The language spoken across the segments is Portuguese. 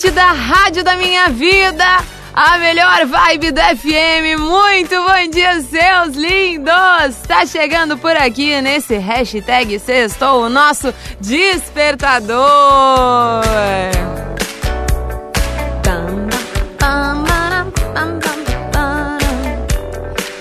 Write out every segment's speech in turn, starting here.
Na Atlântida, rádio da minha vida. A melhor vibe do FM. Muito bom dia, seus lindos! Tá chegando por aqui nesse hashtag Sextou, o nosso despertador.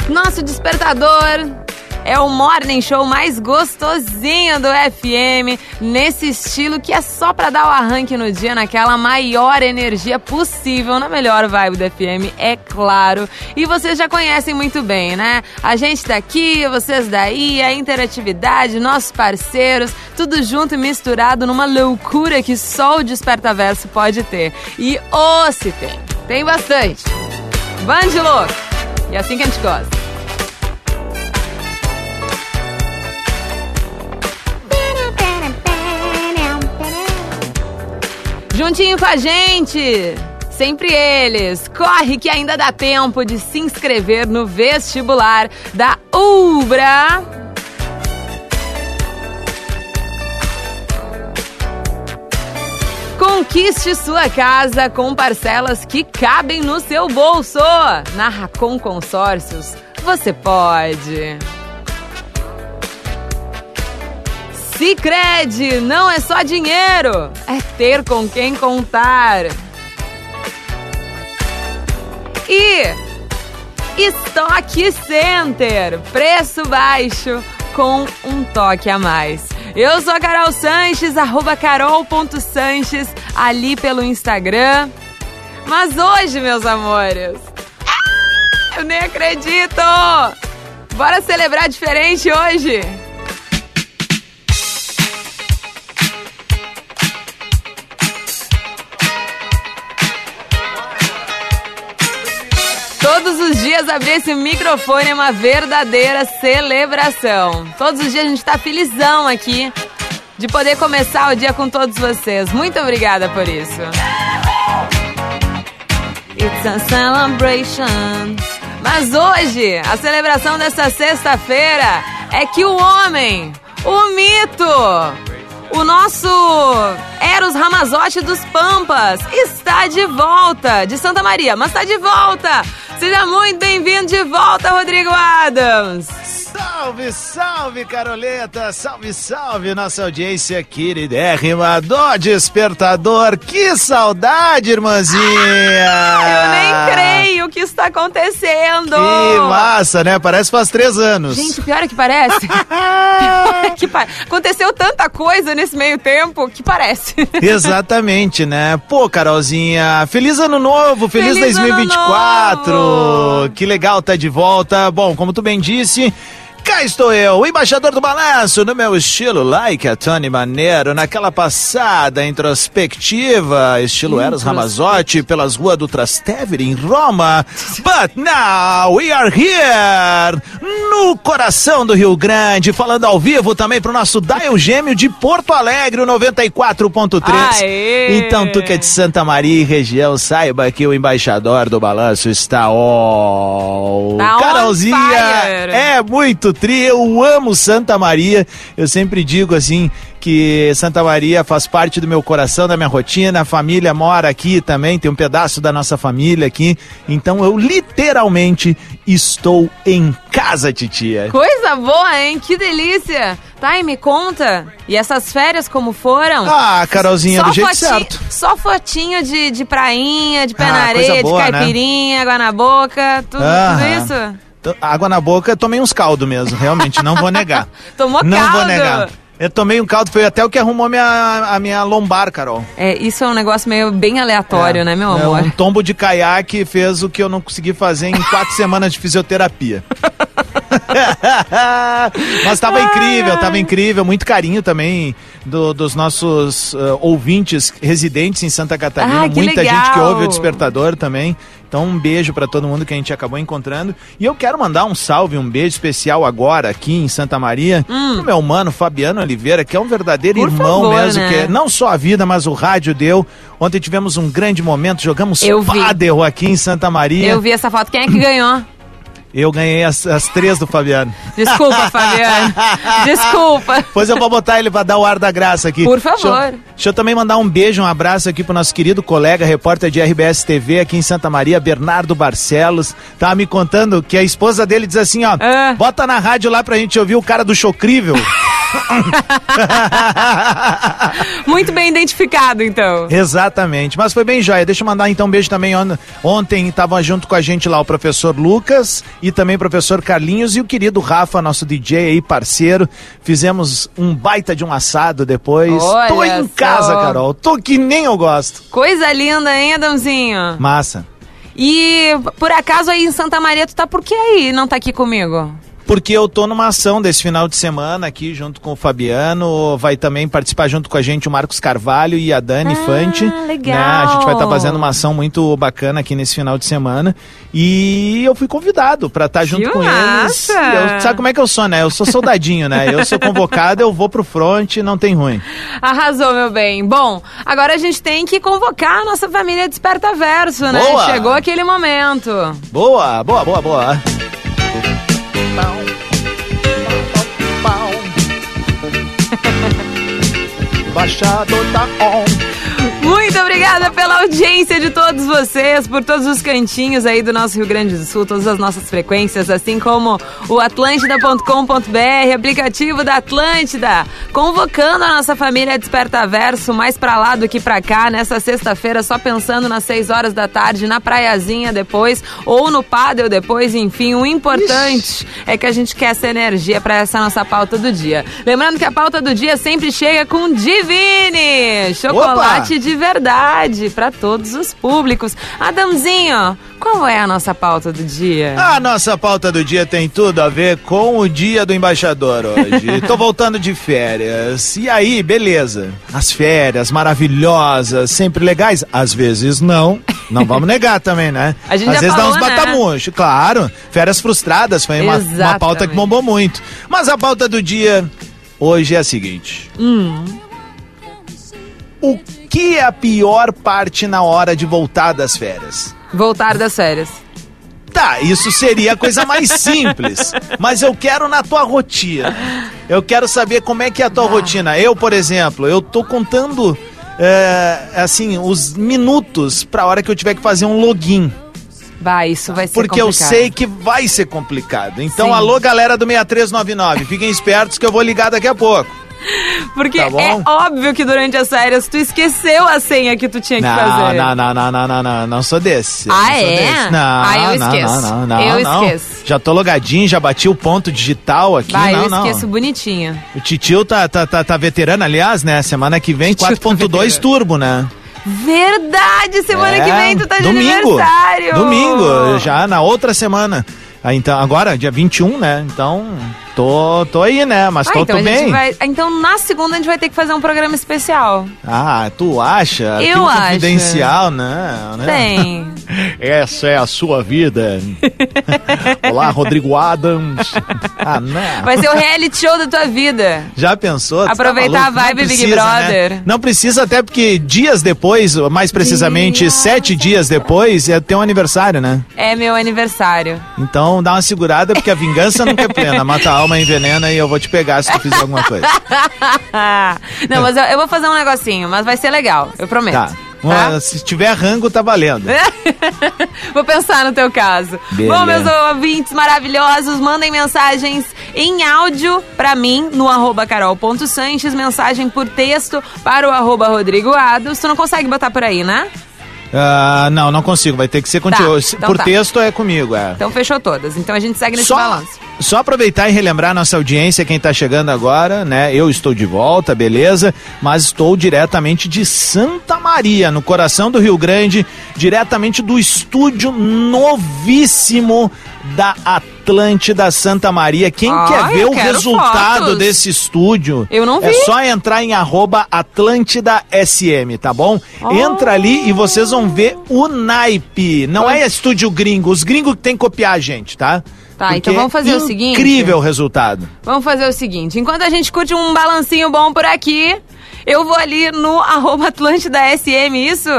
Nosso despertador é o morning show mais gostosinho do FM, nesse estilo que é só pra dar o arranque no dia, naquela maior energia possível, na melhor vibe do FM, é claro. E vocês já conhecem muito bem, né? A gente daqui, vocês daí, a interatividade, nossos parceiros, tudo junto e misturado numa loucura que só o Despertaverso pode ter. E ô oh, se tem, tem bastante. Band louco! E assim que a gente gosta. Juntinho com a gente, sempre eles. Corre que ainda dá tempo de se inscrever no vestibular da Ubra. Conquiste sua casa com parcelas que cabem no seu bolso. Na Racon Consórcios, você pode. Sicredi não é só dinheiro, é ter com quem contar. E Stock Center, preço baixo com um toque a mais. Eu sou a Carol Sanches, arroba carol.sanches, ali pelo Instagram. Mas hoje, meus amores, eu nem acredito! Bora celebrar diferente hoje! Todos os dias abrir esse microfone é uma verdadeira celebração. Todos os dias a gente tá felizão aqui de poder começar o dia com todos vocês. Muito obrigada por isso. It's a celebration. Mas hoje, a celebração dessa sexta-feira é que o homem, o mito, o nosso Eros Ramazotti dos Pampas está de volta, de Santa Maria, mas está de volta. Seja muito bem-vindo de volta, Rodrigo Adams. Salve, salve, Caroleta! Salve, salve, nossa audiência queridérrima do Despertador! Que saudade, irmãzinha! Eu nem creio que está acontecendo! Que massa, né? Parece faz três anos. Gente, pior é que parece. pior é que pa... Aconteceu tanta coisa nesse meio tempo que parece. Exatamente, né? Pô, Carolzinha, feliz ano novo, feliz, feliz 2024! Novo. Que legal tá de volta. Bom, como tu bem disse, Cá estou eu, o embaixador do balanço, no meu estilo like a Tony Maneiro, naquela passada introspectiva, estilo Eros Ramazotti, pelas ruas do Trastevere, em Roma. But now we are here, no coração do Rio Grande, falando ao vivo também pro nosso Dial Gêmeo de Porto Alegre, o 94.3. Então, tu que é de Santa Maria e região, saiba que o embaixador do balanço está, ó... Tá Carolzinha, é muito tri, eu amo Santa Maria. Eu sempre digo assim que Santa Maria faz parte do meu coração, da minha rotina. A família mora aqui também, tem um pedaço da nossa família aqui. Então eu literalmente estou em casa, titia. Coisa boa, hein? Que delícia! Tá, e me conta. E essas férias como foram? Ah, Carolzinha, só do jeito certo. Só fotinho de, de prainha, de pé ah, na areia, boa, de caipirinha, né? água na boca, tudo, tudo isso? Água na boca, tomei uns caldos mesmo, realmente, não vou negar. Tomou não caldo? Não vou negar. Eu tomei um caldo, foi até o que arrumou minha, a minha lombar, Carol. É, isso é um negócio meio bem aleatório, é, né, meu amor? É, um tombo de caiaque fez o que eu não consegui fazer em quatro semanas de fisioterapia. Mas tava incrível, tava incrível. Muito carinho também do- dos nossos uh, ouvintes residentes em Santa Catarina. Ah, Muita legal. gente que ouve o Despertador também. Então, um beijo pra todo mundo que a gente acabou encontrando. E eu quero mandar um salve, um beijo especial agora aqui em Santa Maria pro meu mano Fabiano Oliveira, que é um verdadeiro Hum. Por irmão favor, mesmo, né? que não só a vida, mas o rádio deu. Ontem tivemos um grande momento, jogamos Eu vi. pádel aqui em Santa Maria. Eu vi essa foto. Quem é que ganhou? Eu ganhei as, as três do Fabiano. Desculpa, Fabiano. Desculpa. Pois eu vou botar ele pra dar o ar da graça aqui. Por favor. Deixa eu, deixa eu também mandar um beijo, um abraço aqui pro nosso querido colega, repórter de RBS TV aqui em Santa Maria, Bernardo Barcelos. Tava me contando que a esposa dele diz assim, ó, Ah. bota na rádio lá pra gente ouvir o cara do Chocrível. Muito bem identificado, então. Exatamente, mas foi bem joia. Deixa eu mandar então um beijo também. On- Ontem estavam junto com a gente lá o professor Lucas e também o professor Carlinhos e o querido Rafa, nosso DJ aí, parceiro. Fizemos um baita de um assado depois. Olha Tô em só. casa, Carol. Tô que nem eu gosto. Coisa linda, hein, Adãozinho? Massa. E por acaso aí em Santa Maria, tu tá por que aí não tá aqui comigo? Porque eu tô numa ação desse final de semana aqui junto com o Fabiano. Vai também participar junto com a gente o Marcos Carvalho e a Dani Ah, Fante. legal. Né? A gente vai estar fazendo uma ação muito bacana aqui nesse final de semana. E eu fui convidado para estar junto Que com massa! eles. Eu- sabe como é que eu sou, né? Eu sou soldadinho, né? Eu sou convocado, eu vou pro front, não tem ruim. Arrasou, meu bem. Bom, agora a gente tem que convocar a nossa família Desperta Verso, né? Boa! Chegou aquele momento. Boa, boa, boa, boa. Baixador tá on. Muito obrigada pela audiência de todos vocês, por todos os cantinhos aí do nosso Rio Grande do Sul, todas as nossas frequências, assim como o atlântida.com.br, aplicativo da Atlântida, convocando a nossa família Desperta Verso mais pra lá do que pra cá, nessa sexta-feira, só pensando nas 6 horas da tarde, na praiazinha depois, ou no pádel depois, enfim, o importante é que a gente quer essa energia pra essa nossa pauta do dia. Lembrando que a pauta do dia sempre chega com Divine, chocolate de verdade para todos os públicos. Adamzinho, qual é a nossa pauta do dia? A nossa pauta do dia tem tudo a ver com o dia do embaixador hoje. Tô voltando de férias. E aí, beleza. As férias maravilhosas, sempre legais. Às vezes não. Não vamos negar também, né? A gente Às vezes falou, dá uns né? batamuxos, claro. Férias frustradas foi uma, uma pauta que bombou muito. Mas a pauta do dia hoje é a seguinte. Hum. O que é a pior parte na hora de voltar das férias? Voltar das férias. Tá, isso seria a coisa mais simples. Mas eu quero na tua rotina. Eu quero saber como é que é a tua rotina. Eu, por exemplo, eu tô contando é, assim os minutos pra hora que eu tiver que fazer um login. Vai, isso vai ser Porque eu complicado. sei que vai ser complicado. Então, Sim. alô, galera do 6399, fiquem espertos que eu vou ligar daqui a pouco. Porque Tá é óbvio que durante as férias tu esqueceu a senha que tu tinha que Não, fazer. não, não, não, não, não, não, não sou desse. Ah, não sou é? desse. Não, Ah, eu não, esqueço. Não, não, não, Eu não. esqueço. Já tô logadinho, já bati o ponto digital aqui. Vai, não, eu não. esqueço bonitinho. O Titio tá, tá, tá, tá veterano, aliás, né? Semana que vem, Titio tá 4.2 veterano. turbo, né? Verdade! Semana É, que vem tu tá de domingo, aniversário! Domingo, já na outra semana. Ah, então, agora, dia 21, né? Então, tô, tô aí, né? Mas Ah, tô, então, tô a bem. vai, então na segunda a gente vai ter que fazer um programa especial. Ah, tu acha? Eu acho. confidencial, não, né? Tem. Essa é a sua vida. Olá, Rodrigo Adams. Ah, não. Vai ser o reality show da tua vida. Já pensou? Tá Aproveitar a maluco? Não vibe Big precisa, Brother. né? Não precisa, até porque dias depois, mais precisamente sete dias depois, é teu aniversário, né? É meu aniversário. Então dá uma segurada, porque a vingança nunca é plena. Mata a alma, envenena e eu vou te pegar se tu fizer alguma coisa. Não, mas eu, eu vou fazer um negocinho, mas vai ser legal, eu prometo. Tá. Uma- Se tiver rango, tá valendo. Vou pensar no teu caso. Beleza. Bom, meus ouvintes maravilhosos, mandem mensagens em áudio pra mim no arroba carol.sanches, mensagem por texto para o arroba Rodrigo Ados. Tu não consegue botar por aí, né? Ah, não, não consigo. Vai ter que ser contigo. então Por tá. texto é comigo, é. Então fechou todas. Então a gente segue nesse Só, balanço. Só aproveitar e relembrar nossa audiência, quem está chegando agora, né? Eu estou de volta, beleza? Mas estou diretamente de Santa Maria, no coração do Rio Grande, diretamente do estúdio novíssimo da Atlântida Santa Maria. Quem Ai, quer ver o resultado fotos. desse estúdio? Eu não É vi. só entrar em arroba Atlântida SM, tá bom? Entra ali e vocês vão ver o naipe. Não é estúdio gringo, os gringos que tem que copiar a gente, tá? Tá, então vamos fazer o seguinte. Incrível o resultado. Vamos fazer o seguinte: enquanto a gente curte um balancinho bom por aqui, eu vou ali no arroba Atlântida SM, isso?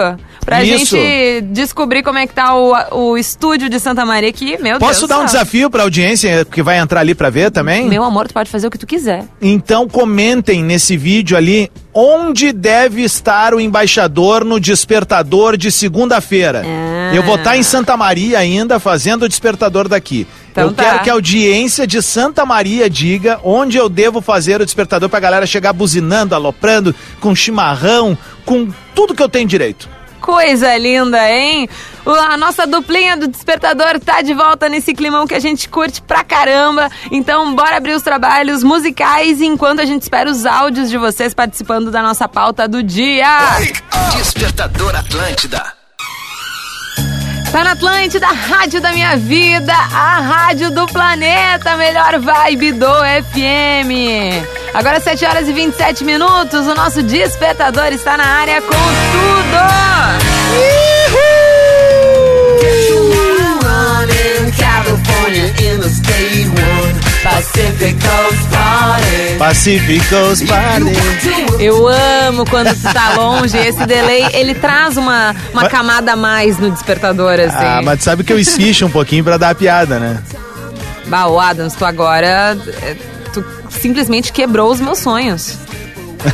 Pra Isso. gente descobrir como é que tá o, o estúdio de Santa Maria aqui. Meu Posso Deus. dar um céu. desafio pra audiência que vai entrar ali pra ver também? Meu amor, tu pode fazer o que tu quiser. Então comentem nesse vídeo ali onde deve estar o embaixador no despertador de segunda-feira. Ah. Eu vou estar em Santa Maria ainda fazendo o despertador daqui. Então eu tá. quero que a audiência de Santa Maria diga onde eu devo fazer o despertador pra galera chegar buzinando, aloprando, com chimarrão, com tudo que eu tenho direito. Coisa linda, hein? A nossa duplinha do despertador tá de volta nesse climão que a gente curte pra caramba. Então, bora abrir os trabalhos musicais enquanto a gente espera os áudios de vocês participando da nossa pauta do dia. Despertador Atlântida. Tá na Atlântida, rádio da minha vida, a rádio do planeta, melhor vibe do FM. Agora 7 horas e 27 minutos, o nosso despertador está na área com tudo. Pacíficos Party. Eu amo quando tu tá longe, esse delay, ele traz uma, uma Mas- camada a mais no despertador, assim. Ah, mas sabe que eu esficho um pouquinho pra dar a piada, né? Bah, Adams, tu agora, é, tu simplesmente quebrou os meus sonhos.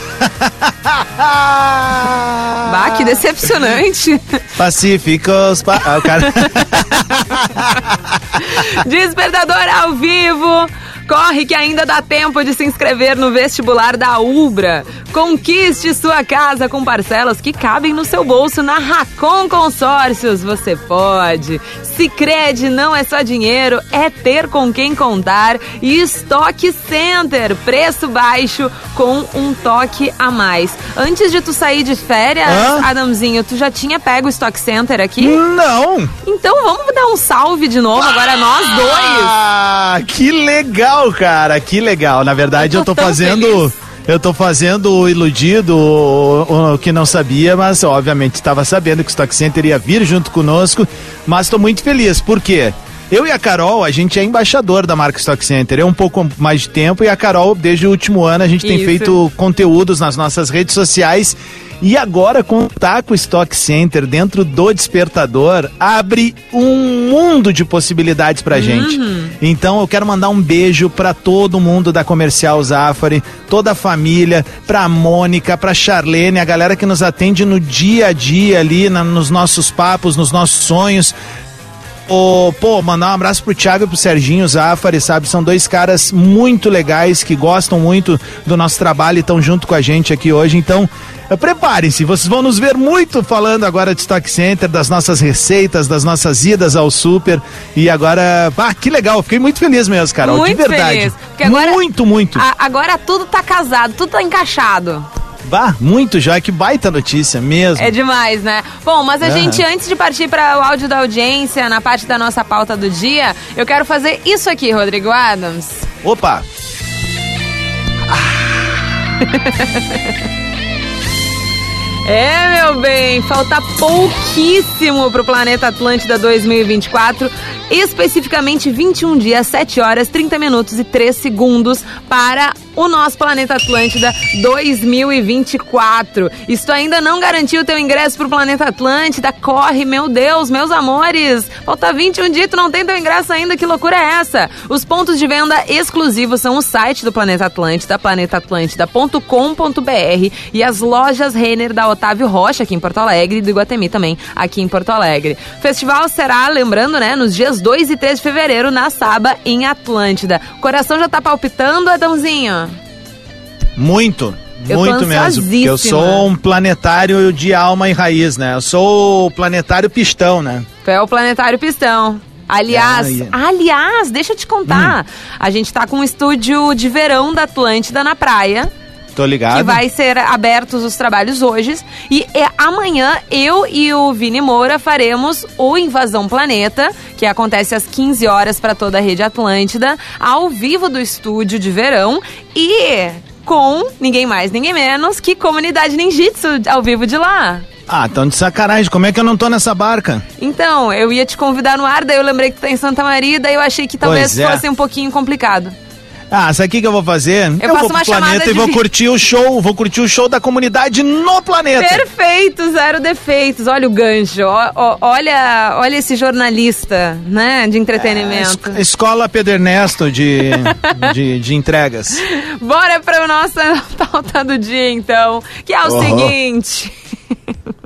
Bah, que decepcionante. Pacíficos pa... ah, o cara... Despertador ao vivo. Corre que ainda dá tempo de se inscrever no vestibular da Ubra. Conquiste sua casa com parcelas que cabem no seu bolso na Racon Consórcios. Você pode. Sicredi não é só dinheiro, é ter com quem contar. E Stock Center, preço baixo com um toque a mais. Antes de tu sair de férias, Hã? Adamzinho, tu já tinha pego o Stock Center aqui? Não! Então vamos dar um salve de novo agora nós dois. Ah, que legal, cara, que legal. Na verdade, Eu eu tô tô, tão fazendo. feliz. Eu tô fazendo o iludido, o, o que não sabia, mas obviamente estava sabendo que o Stock Center ia vir junto conosco. Mas tô muito feliz, por quê? Eu e a Carol, a gente é embaixador da marca Stock Center. Eu um pouco mais de tempo e a Carol, desde o último ano, a gente tem Isso. feito conteúdos nas nossas redes sociais. E agora, contar com o Stock Center dentro do despertador abre um mundo de possibilidades pra gente. Então eu quero mandar um beijo pra todo mundo da Comercial Zafari, toda a família, pra Mônica, pra Charlene, a galera que nos atende no dia a dia ali, na- nos nossos papos, nos nossos sonhos. Ô, pô, mandar um abraço pro Thiago e pro Serginho Zafari, sabe? São dois caras muito legais que gostam muito do nosso trabalho e estão junto com a gente aqui hoje. Então, eh, preparem-se, vocês vão nos ver muito falando agora de Stock Center, das nossas receitas, das nossas idas ao super. E agora, ah, que legal, fiquei muito feliz mesmo, Carol, Muito de verdade. feliz, agora- muito, muito. A- agora tudo tá casado, tudo tá encaixado. Bah, muito já, que baita notícia mesmo. É demais, né? Bom, mas a gente, antes de partir para o áudio da audiência, na parte da nossa pauta do dia, eu quero fazer isso aqui, Rodrigo Adams. Opa! É, meu bem, falta pouquíssimo pro Planeta Atlântida 2024, especificamente 21 dias, 7 horas, 30 minutos e 3 segundos para o nosso Planeta Atlântida 2024. Se tu ainda não garantiu o teu ingresso pro Planeta Atlântida, corre, meu Deus, meus amores. Falta 21 dias, tu não tem teu ingresso ainda, que loucura é essa? Os pontos de venda exclusivos são o site do Planeta Atlântida, planetaatlântida.com.br e as lojas Renner da Otávio Rocha aqui em Porto Alegre e do Iguatemi também aqui em Porto Alegre. O festival será, lembrando, né, nos dias 2 e 3 de fevereiro na Saba em Atlântida. O coração já tá palpitando, Adãozinho? Muito. Eu muito mesmo. Eu sou um planetário de alma e raiz, né? Eu sou o planetário pistão, né? Tu é o Planetário Pistão. Aliás, aliás, deixa eu te contar. Hum. A gente tá com um estúdio de verão da Atlântida na praia. Tô ligado. Que vai ser abertos os trabalhos hoje. E é, amanhã eu e o Vini Moura faremos o Invasão Planeta, que acontece às 15 horas para toda a rede Atlântida, ao vivo do estúdio de verão. E com ninguém mais, ninguém menos que Comunidade Ninjitsu ao vivo de lá. Ah, tão de sacanagem. Como é que eu não tô nessa barca? Então, eu ia te convidar no ar, daí eu lembrei que tu tá em Santa Maria, daí eu achei que talvez é. fosse um pouquinho complicado. Ah, sabe o que, que eu vou fazer? Eu, faço vou pro planeta e vou curtir o show. Vou curtir o show da comunidade no planeta. Perfeito, zero defeitos. Olha o gancho. ó- ó- olha, olha esse jornalista, né, de entretenimento. Es- Escola Pedro Ernesto de, de, de entregas. Bora pra nossa pauta do dia, então. Que é o Uhum. seguinte.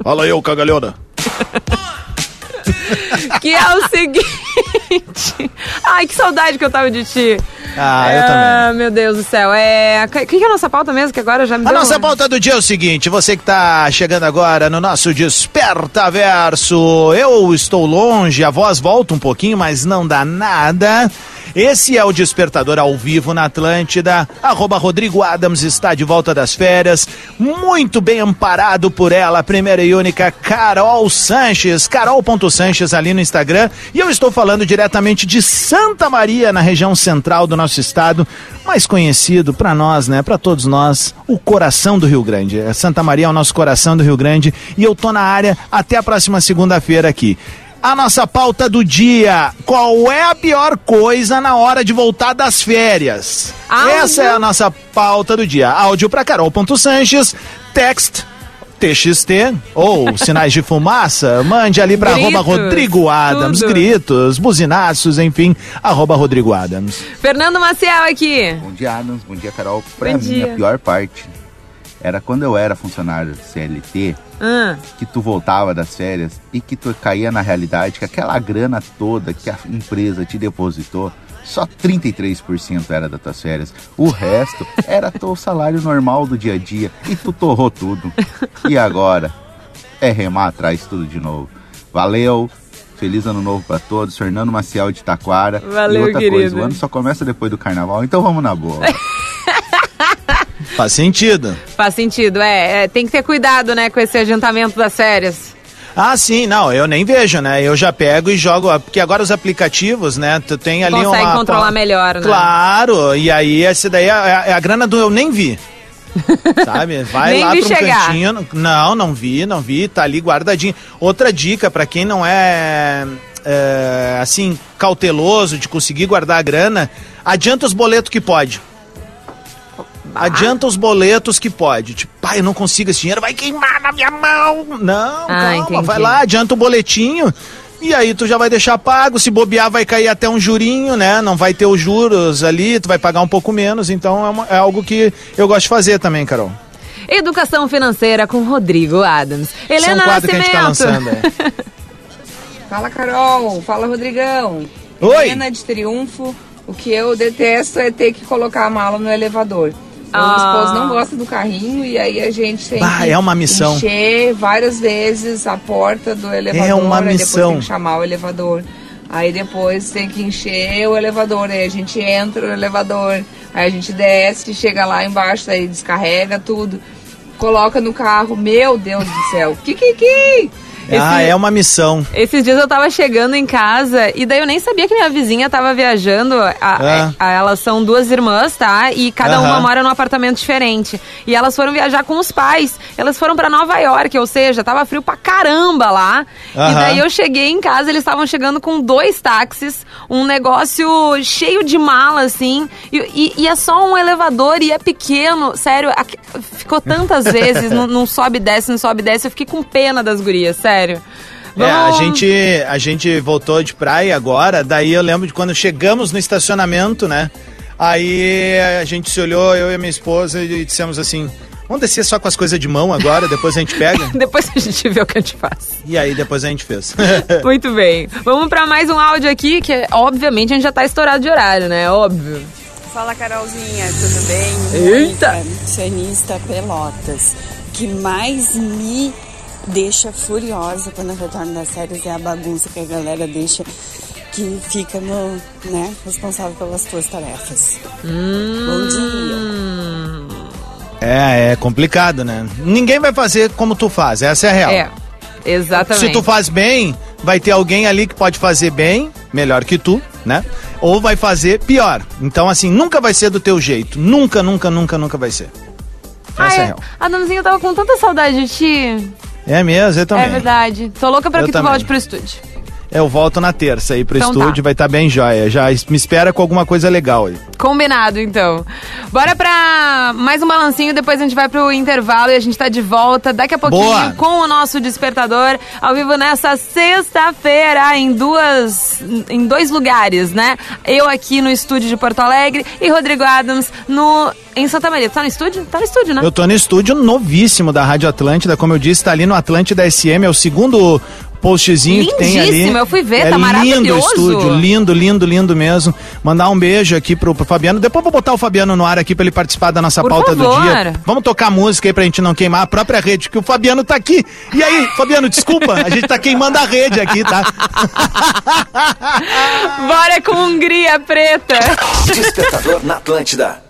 Fala aí, ô cagalhona. Que é o seguinte. Ai, que saudade que eu tava de ti. Ah, eu Ah, também. meu Deus do céu. É. O que, que é a nossa pauta mesmo? Que agora já me A nossa pauta do dia é o seguinte, você que tá chegando agora no nosso Desperta Verso, eu estou longe, a voz volta um pouquinho, mas não dá nada. Esse é o Despertador ao vivo na Atlântida. Arroba Rodrigo Adams está de volta das férias. Muito bem amparado por ela, a primeira e única Carol Sanches. Carol.Sanches ali no Instagram. E eu estou falando diretamente de Santa Maria, na região central do nosso estado. Mais conhecido para nós, né? Para todos nós, o coração do Rio Grande. É, Santa Maria é o nosso coração do Rio Grande. E eu tô na área até a próxima segunda-feira aqui. A nossa pauta do dia. Qual é a pior coisa na hora de voltar das férias? Áudio. Essa é a nossa pauta do dia. Áudio para Carol.Sanches, text TXT ou sinais de fumaça, mande ali para arroba Rodrigo Adams, tudo. gritos, buzinaços, enfim, arroba Rodrigo Adams. Fernando Maciel aqui. Bom dia, Adams. Bom dia, Carol. Pra Bom mim, dia. a pior parte era quando eu era funcionário CLT, Ah, que tu voltava das férias e que tu caía na realidade que aquela grana toda que a empresa te depositou, só 33% era das tuas férias. O resto era teu salário normal do dia a dia e tu torrou tudo. E agora é remar atrás tudo de novo. Valeu! Feliz ano novo pra todos. Fernando Maciel de Taquara. Valeu, e outra querido. coisa, o ano só começa depois do carnaval, então vamos na boa. Faz sentido. faz sentido. É, é, tem que ter cuidado, né, com esse adiantamento das férias. Ah, sim, não, eu nem vejo, né? Eu já pego e jogo, porque agora os aplicativos, né? Tu tem ali Consegue uma. controlar melhor, né? Claro, e aí esse daí é, é a grana do eu nem vi. Sabe? Vai lá pra um chegar. cantinho. Não, não vi, não vi, tá ali guardadinho. Outra dica pra quem não é, é, assim cauteloso de conseguir guardar a grana, adianta os boletos que pode. Adianta os boletos que pode. Tipo, pai, eu não consigo esse dinheiro, vai queimar na minha mão. Não, calma, entendi. vai lá, adianta o boletinho. E aí tu já vai deixar pago, se bobear vai cair até um jurinho, né? Não vai ter os juros ali, tu vai pagar um pouco menos, então é, uma- é algo que eu gosto de fazer também, Carol. Educação financeira com Rodrigo Adams. É um Helena quadro que a gente tá Nascimento. lançando. é. Fala, Carol. Fala, Rodrigão. Oi. Helena de Triunfo. O que eu detesto é ter que colocar a mala no elevador. Meu Ah. esposo não gosta do carrinho e aí a gente tem Ah, que é uma missão. encher várias vezes a porta do elevador. uma aí missão. Depois tem que chamar o elevador. Aí depois tem que encher o elevador. Aí a gente entra no elevador. Aí a gente desce, chega lá embaixo, aí descarrega tudo. Coloca no carro. Meu Deus do céu. Kikiki! Ah, é uma missão. Esses dias eu tava chegando em casa e daí eu nem sabia que minha vizinha tava viajando. A, Ah. a- elas são duas irmãs, tá? E cada Aham. uma mora num apartamento diferente. E elas foram viajar com os pais. Elas foram pra Nova York, ou seja, tava frio pra caramba lá. E Aham. daí eu cheguei em casa, eles estavam chegando com dois táxis, um negócio cheio de mala, assim. E, e- e é só um elevador e é pequeno. Sério, aqui- ficou tantas vezes, não, não sobe e desce, não sobe e desce. Eu fiquei com pena das gurias, sério. É, a Vamos- gente, a gente voltou de praia agora, daí eu lembro de quando chegamos no estacionamento, né? Aí a gente se olhou, eu e a minha esposa, e dissemos assim: vamos descer só com as coisas de mão agora, depois a gente pega. Depois a gente vê o que a gente faz. E aí depois a gente fez. Muito bem. Vamos pra mais um áudio aqui, que obviamente a gente já tá estourado de horário, né? Óbvio. Fala Carolzinha, tudo bem? Eita! Nutricionista Pelotas. O que mais me deixa furiosa quando eu retorno das séries é a bagunça que a galera deixa que fica no, né, responsável pelas tuas tarefas. Hum. Bom dia. É, é complicado, né? Ninguém vai fazer como tu faz, essa é a real. É, exatamente. Se tu faz bem, vai ter alguém ali que pode fazer bem, melhor que tu, né? Ou vai fazer pior. Então, assim, nunca vai ser do teu jeito. Nunca, nunca, nunca, nunca vai ser. Essa Ah, é a é. real. Adamzinho, eu tava com tanta saudade de ti. É mesmo, eu também. É verdade. Tô louca pra Eu que tu também. volte pro estúdio. Eu volto na terça aí pro Então estúdio, tá. vai estar bem jóia. Já me espera com alguma coisa legal aí. Combinado, então. Bora pra mais um balancinho, depois a gente vai pro intervalo e a gente tá de volta daqui a pouquinho Boa. com o nosso despertador, ao vivo nessa sexta-feira, em duas. em dois lugares, né? Eu aqui no estúdio de Porto Alegre e Rodrigo Adams no. Em Santa Maria. Tu tá no estúdio? Tá no estúdio, né? Eu tô no estúdio novíssimo da Rádio Atlântida, como eu disse, tá ali no Atlântida SM, é o segundo postzinho que tem ali. Lindíssimo, eu fui ver, é tá lindo o maravilhoso. estúdio, lindo, lindo, lindo mesmo. Mandar um beijo aqui pro, pro Fabiano. Depois vou botar o Fabiano no ar aqui pra ele participar da nossa Por pauta do favor. dia. Vamos tocar música aí pra gente não queimar a própria rede, que o Fabiano tá aqui. E aí, Fabiano, desculpa, a gente tá queimando a rede aqui, tá? Bora com Hungria Preta! Despertador na Atlântida.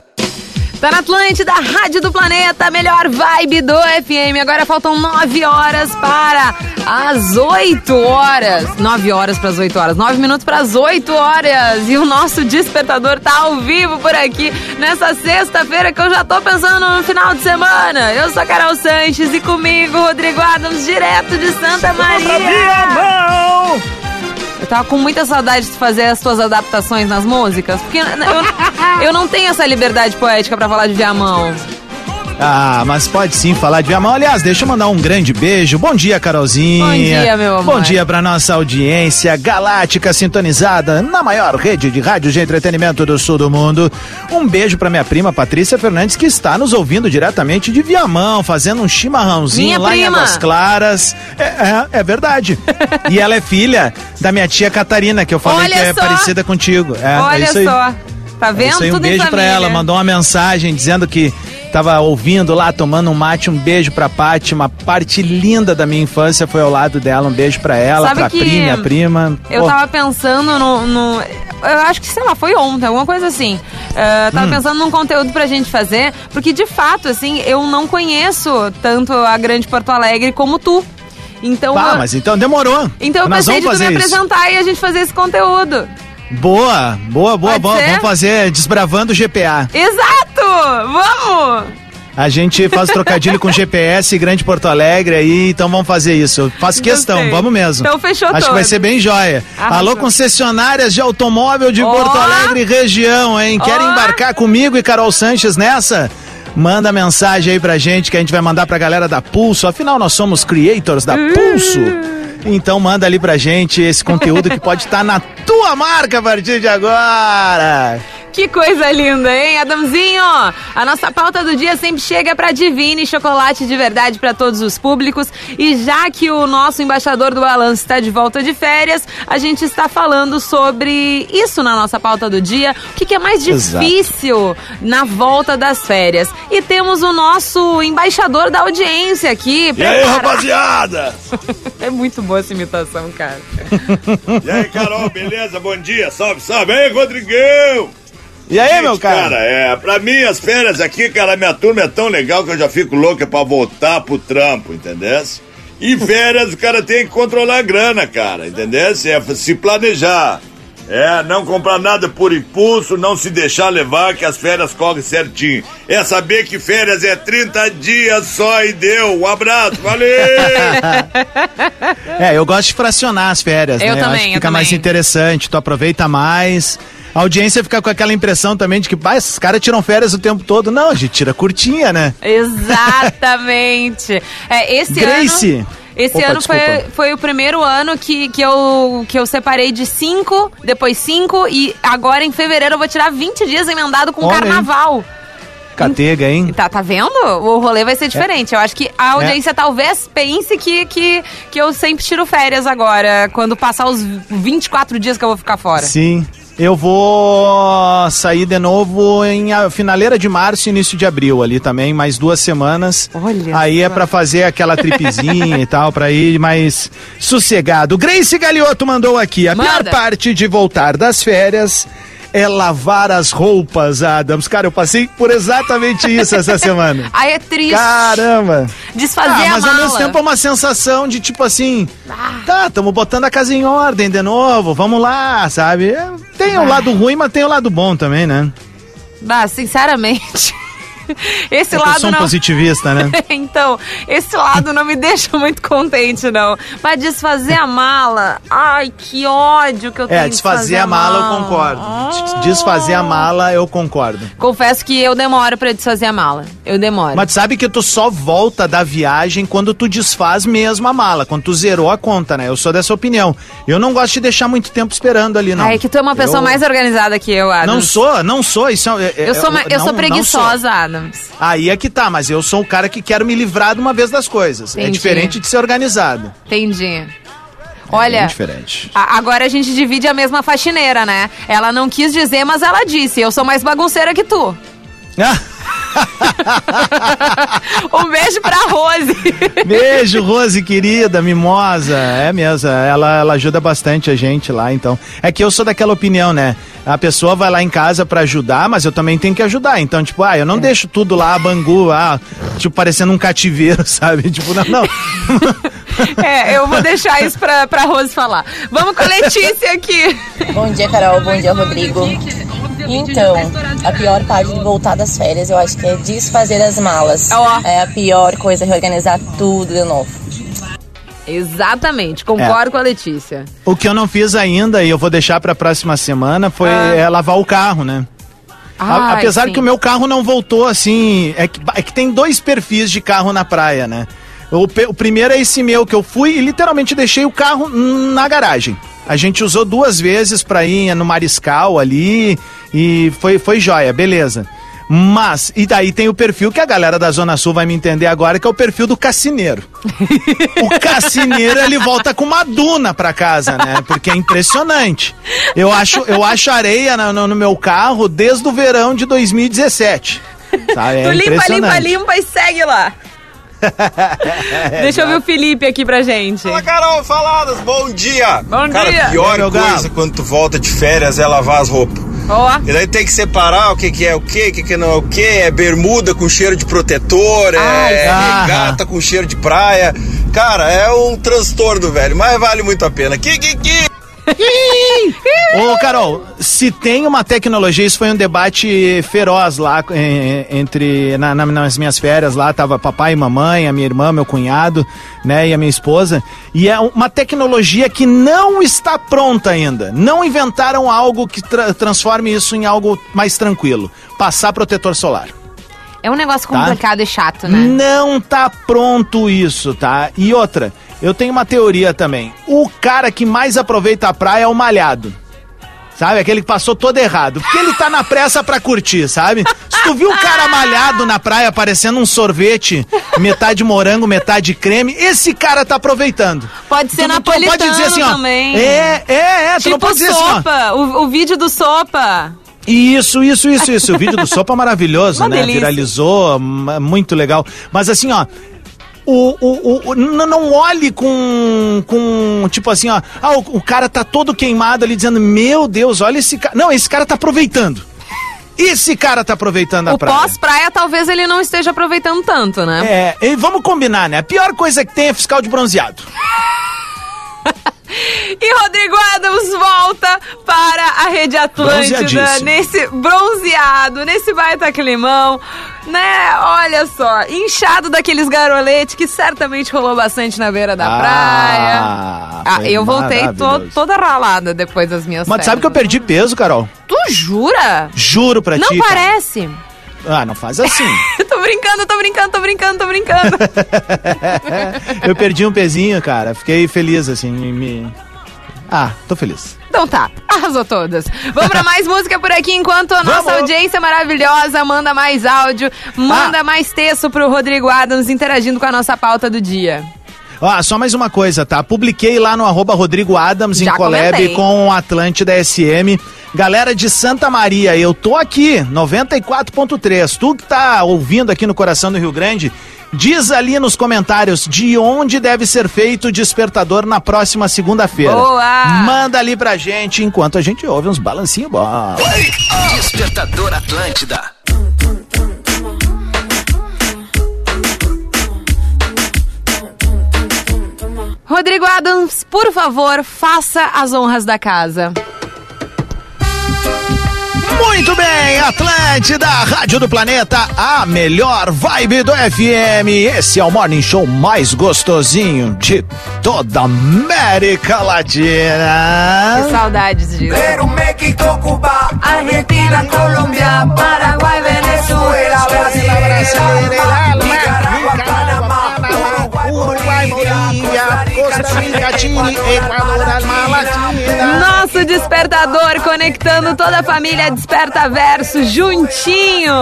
Tá na Atlântida, Rádio do Planeta, melhor vibe do FM. Agora faltam nove horas para as 8 horas. Nove horas para as 8 horas. Nove minutos para as 8 horas. E o nosso despertador tá ao vivo por aqui nessa sexta-feira que eu já tô pensando no final de semana. Eu sou a Carol Sanches e comigo Rodrigo Adams, direto de Santa Maria. Eu tava com muita saudade de fazer as tuas adaptações nas músicas, porque eu, eu não tenho essa liberdade poética pra falar de Viamão. Ah, mas pode sim falar de Viamão. Aliás, deixa eu mandar um grande beijo. Bom dia, Carolzinha. Bom dia, meu amor. Bom dia pra nossa audiência galáctica sintonizada na maior rede de rádio de entretenimento do sul do mundo. Um beijo pra minha prima Patrícia Fernandes, que está nos ouvindo diretamente de Viamão, fazendo um chimarrãozinho Minha lá em prima. Águas Claras. É, é, é verdade. e ela é filha da minha tia Catarina, que eu falei Olha que é só. parecida contigo. É, é Olha isso aí. só. Tá É vendo? isso aí, um Tudo em beijo pra ela, mandou uma mensagem dizendo que tava ouvindo lá, tomando um mate, um beijo pra Paty, uma parte linda da minha infância foi ao lado dela, um beijo pra ela, Sabe pra prima, minha prima. Eu Pô, tava pensando no, no- Eu acho que, sei lá, foi ontem, alguma coisa assim. Uh, tava Hum. pensando num conteúdo pra gente fazer, porque de fato, assim, eu não conheço tanto a Grande Porto Alegre como tu. Então, eu- mas então demorou. então eu Nós pensei de tu me fazer isso. apresentar e a gente fazer esse conteúdo. Boa, boa, boa, Pode boa. ser? Vamos fazer Desbravando o GPA. Exato! Vamos! A gente faz trocadilho com GPS Grande Porto Alegre aí, então vamos fazer isso. Faço questão, vamos mesmo. Então fechou Acho que vai todo. ser bem joia. Arrasou. Alô, concessionárias de automóvel de Ó. Porto Alegre região, hein? Querem embarcar comigo e Carol Sanches nessa? Manda mensagem aí pra gente que a gente vai mandar pra galera da Pulso. Afinal, nós somos creators da Pulso. Então manda ali pra gente esse conteúdo que pode estar na tua marca a partir de agora. Que coisa linda, hein, Adamzinho? A nossa pauta do dia sempre chega para Divine, chocolate de verdade para todos os públicos. E já que o nosso embaixador do balanço está de volta de férias, a gente está falando sobre isso na nossa pauta do dia. O que, que é mais Exato. difícil na volta das férias? E temos o nosso embaixador da audiência aqui. E aí, rapaziada? É muito boa essa imitação, cara. E aí, Carol, beleza? Bom dia, salve, salve. Ei, Rodrigão! E aí, Gente, meu cara? Cara, é, pra mim as férias aqui, cara, minha turma é tão legal que eu já fico louco é pra voltar pro trampo, entendeu? E férias o cara tem que controlar a grana, cara, entendeu? É se planejar. É, não comprar nada por impulso, não se deixar levar que as férias correm certinho. É saber que férias é 30 dias só e deu. Um abraço, valeu! É, eu gosto de fracionar as férias, Eu né? também, acho que eu fica mais também. interessante, tu aproveita mais. A audiência fica com aquela impressão também de que, pá, esses caras tiram férias o tempo todo. Não, a gente tira curtinha, né? Exatamente. É, esse Grace. ano. Esse Opa, ano foi, desculpa. foi o primeiro ano que, que, eu, que eu separei de cinco, depois cinco, e agora em fevereiro eu vou tirar 20 dias emendado com Olha carnaval. Catega, hein? Tá, tá vendo? O rolê vai ser diferente. Eu acho que a audiência talvez pense que, que, que eu sempre tiro férias agora, quando passar os 24 dias que eu vou ficar fora. Sim. Eu vou sair de novo em a finaleira de março e início de abril ali também, mais duas semanas. Olha Aí é pra fazer aquela tripezinha e tal, pra ir mais sossegado. Grace Galioto mandou aqui. A pior Manda. parte de voltar das férias é lavar as roupas, Adams. Cara, eu passei por exatamente isso essa semana. Aí é triste. Caramba! Desfazer Ah, mas ao mesmo tempo é uma sensação de tipo assim, tá, estamos botando a casa em ordem de novo, vamos lá, sabe? É, Tem o lado ruim, mas tem o lado bom também, né? Ah, sinceramente. Esse É que eu lado sou um não. positivista, né? então, esse lado não me deixa muito contente, não. Mas desfazer a mala. Ai, que ódio que eu tenho. É, de desfazer a mala eu concordo. Ah. Desfazer a mala eu concordo. Confesso que eu demoro pra desfazer a mala. Eu demoro. Mas tu sabe que tu só volta da viagem quando tu desfaz mesmo a mala, quando tu zerou a conta, né? Eu sou dessa opinião. Eu não gosto de deixar muito tempo esperando ali, não. É que tu é uma pessoa Eu- mais organizada que eu, Adams. Não sou, não sou. Isso é, é- Eu sou, ma- é- eu não- sou não preguiçosa, Aí é que tá, mas eu sou o cara que quero me livrar de uma vez das coisas. É Entendi. diferente de ser organizado. Entendi. É Olha, diferente. a- agora a gente divide a mesma faxineira, né? Ela não quis dizer, mas ela disse. Eu sou mais bagunceira que tu. Um beijo pra Rose. Beijo, Rose, querida, mimosa. É mesmo, ela, ela ajuda bastante a gente lá, então. É que eu sou daquela opinião, né? A pessoa vai lá em casa pra ajudar, mas eu também tenho que ajudar. Então, tipo, ah, eu não deixo tudo lá, bangu, ah, tipo, parecendo um cativeiro, sabe? Tipo, não, não. É, eu vou deixar isso pra, pra Rose falar. Vamos com a Letícia aqui. Bom dia, Carol. Bom dia, Rodrigo. Então, a pior parte de voltar das férias, eu acho que é desfazer as malas. Ó. É a pior coisa, reorganizar tudo de novo. Exatamente, concordo com a Letícia. O que eu não fiz ainda, e eu vou deixar pra próxima semana, foi Ah. é, lavar o carro, né? A- Ai, Apesar sim. que o meu carro não voltou assim. É que, é que tem dois perfis de carro na praia, né? O, o primeiro é esse meu que eu fui e literalmente deixei o carro na garagem. A gente usou duas vezes pra ir no Mariscal ali e foi, foi joia, beleza. Mas, e daí tem o perfil que a galera da Zona Sul vai me entender agora, que é o perfil do cassineiro. o cassineiro, ele volta com uma duna pra casa, né? Porque é impressionante. Eu acho, eu acho areia no, no- meu carro desde o verão de 2017. Tá? É tu limpa, limpa, limpa e segue lá. Deixa eu ver o Felipe aqui pra gente. Fala, Carol, faladas, bom dia! Bom Cara, dia. a pior meu coisa galo? quando tu volta de férias é lavar as roupas. E daí tem que separar o que, que é o que, o que, que não é o que. É bermuda com cheiro de protetor, Ai, é ah. regata com cheiro de praia. Cara, é um transtorno, velho, mas vale muito a pena. Que, que, que? Ô, Carol, se tem uma tecnologia, isso foi um debate feroz lá eh, entre na- na- nas minhas férias lá, tava papai e mamãe, a minha irmã, meu cunhado, né, e a minha esposa, e é uma tecnologia que não está pronta ainda. Não inventaram algo que tra- transforme isso em algo mais tranquilo. Passar protetor solar. é um negócio Tá. complicado e chato, né? Não tá pronto isso, tá? E outra, eu tenho uma teoria também. O cara que mais aproveita a praia é o malhado. Sabe? Aquele que passou todo errado. Porque ele tá na pressa pra curtir, sabe? Se tu viu o cara malhado na praia parecendo um sorvete, metade morango, metade creme, esse cara tá aproveitando. Pode ser Tu não- tu napolitano pode dizer assim, ó, também. É, é, é. Tu Tipo não pode dizer assim, ó. sopa, o, o vídeo do sopa. Isso, isso, isso, isso. O vídeo do Sopa é maravilhoso, Uma né? delícia. Viralizou, muito legal. Mas assim, ó. O, o, o, o- não olhe com, com. Tipo assim, ó. Ah, o, o cara tá todo queimado ali dizendo: Meu Deus, olha esse cara. Não, esse cara tá aproveitando. Esse cara tá aproveitando a o praia. pós-praia talvez ele não esteja aproveitando tanto, né? É, e vamos combinar, né? A pior coisa que tem é fiscal de bronzeado. E Rodrigo Adams volta para a Rede Atlântida nesse bronzeado, nesse baita climão, né? Olha só, inchado daqueles garoletes que certamente rolou bastante na beira da praia. Ah, Ah, foi eu voltei to- toda ralada depois das minhas Mas sabe que eu perdi peso, Carol? Tu jura? Juro pra Não ti. cara. parece. Ah, não faz assim. tô brincando, tô brincando, tô brincando, tô brincando. eu perdi um pezinho, cara. Fiquei feliz, assim. Me... Ah, tô feliz. Então tá, arrasou todas. Vamos pra mais música por aqui, enquanto a nossa Vamos. audiência maravilhosa manda mais áudio, manda Ah. mais texto pro Rodrigo Adams interagindo com a nossa pauta do dia. Ó, só mais uma coisa, tá? Publiquei lá no arroba Rodrigo Adams Já em collab comentei. com o Atlântida SM. Galera de Santa Maria, eu tô aqui, 94.3. Tu que tá ouvindo aqui no coração do Rio Grande, diz ali nos comentários de onde deve ser feito o despertador na próxima segunda-feira. Boa! Manda ali pra gente enquanto a gente ouve uns balancinhos bons. Despertador Atlântida. Rodrigo Adams, por favor, faça as honras da casa. Muito bem, Atlântida, Rádio do Planeta, a melhor vibe do FM. Esse é o Morning Show mais gostosinho de toda a América Que Latina. saudades disso. Perú, México, Cuba, Argentina, Colombia, Paraguay, Venezuela, Brasil, Nicaragua, Panamá, Uruguay, Bolívia, Martín Cachini, Ecuador, Alma Nosso despertador conectando toda a família Desperta Verso juntinho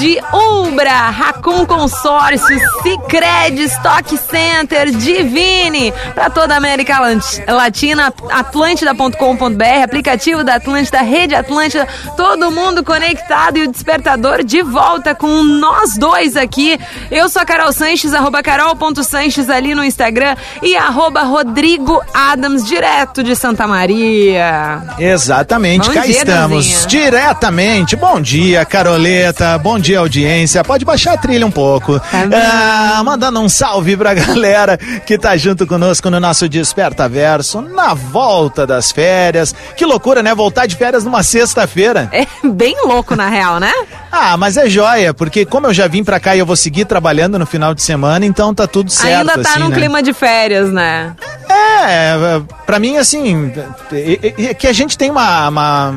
de Umbra, Racon Consórcio, Cicred, Stock Center, Divine, para toda a América Lat- Latina, atlântida.com.br, aplicativo da Atlântida, Rede Atlântida, todo mundo conectado e o despertador de volta com nós dois aqui. Eu sou a Carol Sanches, arroba carol.sanches ali no Instagram e arroba Rodrigo Adams, direto de Santa Maria. Exatamente, Bom cá dia, estamos Danzinha. diretamente. Bom dia, Caroleta. Bom dia, audiência. Pode baixar a trilha um pouco. Tá Ah, mandando um salve pra galera que tá junto conosco no nosso Desperta Verso, na volta das férias. Que loucura, né? Voltar de férias numa sexta-feira. É bem louco, na real, né? Ah, mas é joia, porque como eu já vim pra cá e eu vou seguir trabalhando no final de semana, então tá tudo certo. Ainda tá assim, num né? clima de férias, né? É, pra mim, assim, é- que a gente tem uma, uma-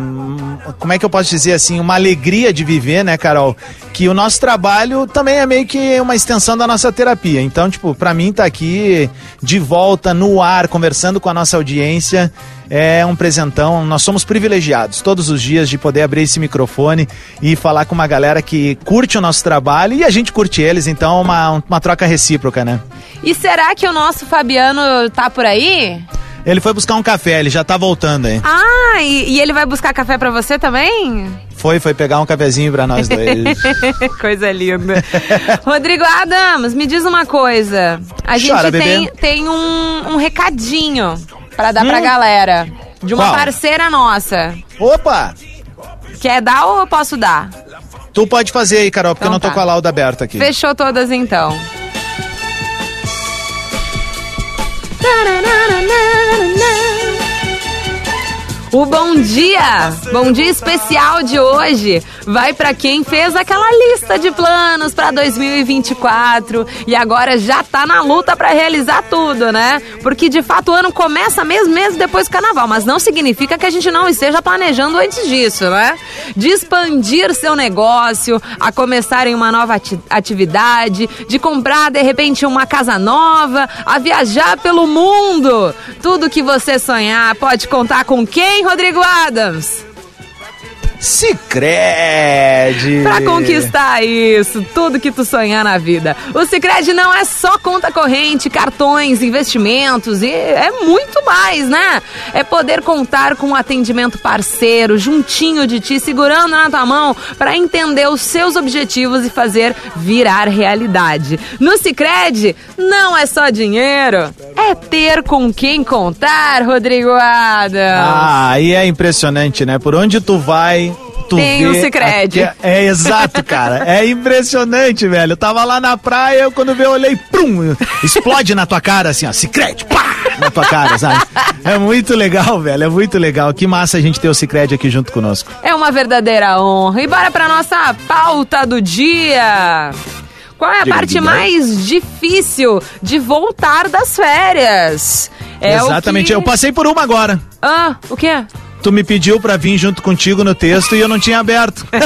Como é que eu posso dizer assim? Uma alegria de viver, né, Carol? Que o nosso trabalho também é meio que uma extensão da nossa terapia. Então, tipo, pra mim tá aqui de volta no ar, conversando com a nossa audiência. É um presentão. Nós somos privilegiados todos os dias de poder abrir esse microfone e falar com uma galera que curte o nosso trabalho e a gente curte eles. Então, é uma, uma troca recíproca, né? E será que o nosso Fabiano tá por aí? Ele foi buscar um café, ele já tá voltando aí. Ah, e, e ele vai buscar café pra você também? Foi, foi pegar um cafezinho pra nós dois. Coisa linda. Rodrigo Adams, me diz uma coisa. A gente Chora, tem, bebê. tem um, um recadinho pra dar pra galera. De uma Hum. Qual? parceira nossa. Opa! Quer dar ou eu posso dar? Tu pode fazer aí, Carol, porque Então eu não tô tá. com a lauda aberta aqui. Fechou todas então. O bom dia, bom dia especial de hoje vai para quem fez aquela lista de planos para 2024 e agora já tá na luta para realizar tudo, né? Porque de fato o ano começa mesmo mesmo depois do carnaval, mas não significa que a gente não esteja planejando antes disso, né? De expandir seu negócio, a começar em uma nova ati- atividade, de comprar de repente uma casa nova, a viajar pelo mundo. Tudo que você sonhar pode contar com quem, Rodrigo Adams? Sicredi! Pra conquistar isso, tudo que tu sonhar na vida. O Sicredi não é só conta corrente, cartões, investimentos e é muito mais, né? É poder contar com um atendimento parceiro, juntinho de ti, segurando na tua mão pra entender os seus objetivos e fazer virar realidade. No Sicredi não é só dinheiro, é ter com quem contar, Rodrigo Adams. Ah, e é impressionante, né? Por onde tu vai, tu Tem o Sicredi. aque- É exato, cara. É impressionante, velho. Eu tava lá na praia, eu quando eu olhei, prum, explode na tua cara assim, ó, Sicredi, pá, na tua cara, sabe? É muito legal, velho. É muito legal. Que massa a gente ter o Sicredi aqui junto conosco. É uma verdadeira honra. E bora pra nossa pauta do dia. Qual é a Diga, parte mais difícil de voltar das férias? É Exatamente. que- Eu passei por uma agora. Ah, o quê? Tu me pediu pra vir junto contigo no texto e eu não tinha aberto.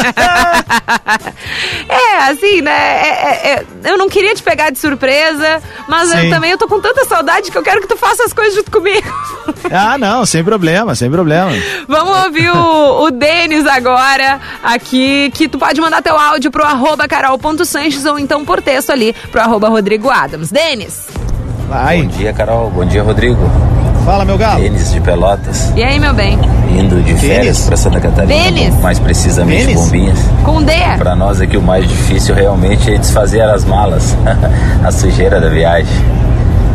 É, assim, né? é- é- é- eu não queria te pegar de surpresa, mas eu também eu tô com tanta saudade que eu quero que tu faça as coisas junto comigo. ah, não, sem problema, sem problema. Vamos ouvir o, o Denis agora aqui, que tu pode mandar teu áudio pro arroba carol.sanches ou então por texto ali pro arroba Rodrigo Adams. Denis! Vai. Bom dia, Carol. Bom dia, Rodrigo. Fala, meu galo. Denis de Pelotas. E aí, meu bem? Indo de férias para Santa Catarina. Denis. Mais precisamente Denis. Bombinhas. Com D. Para nós aqui o mais difícil realmente é desfazer as malas. a sujeira da viagem.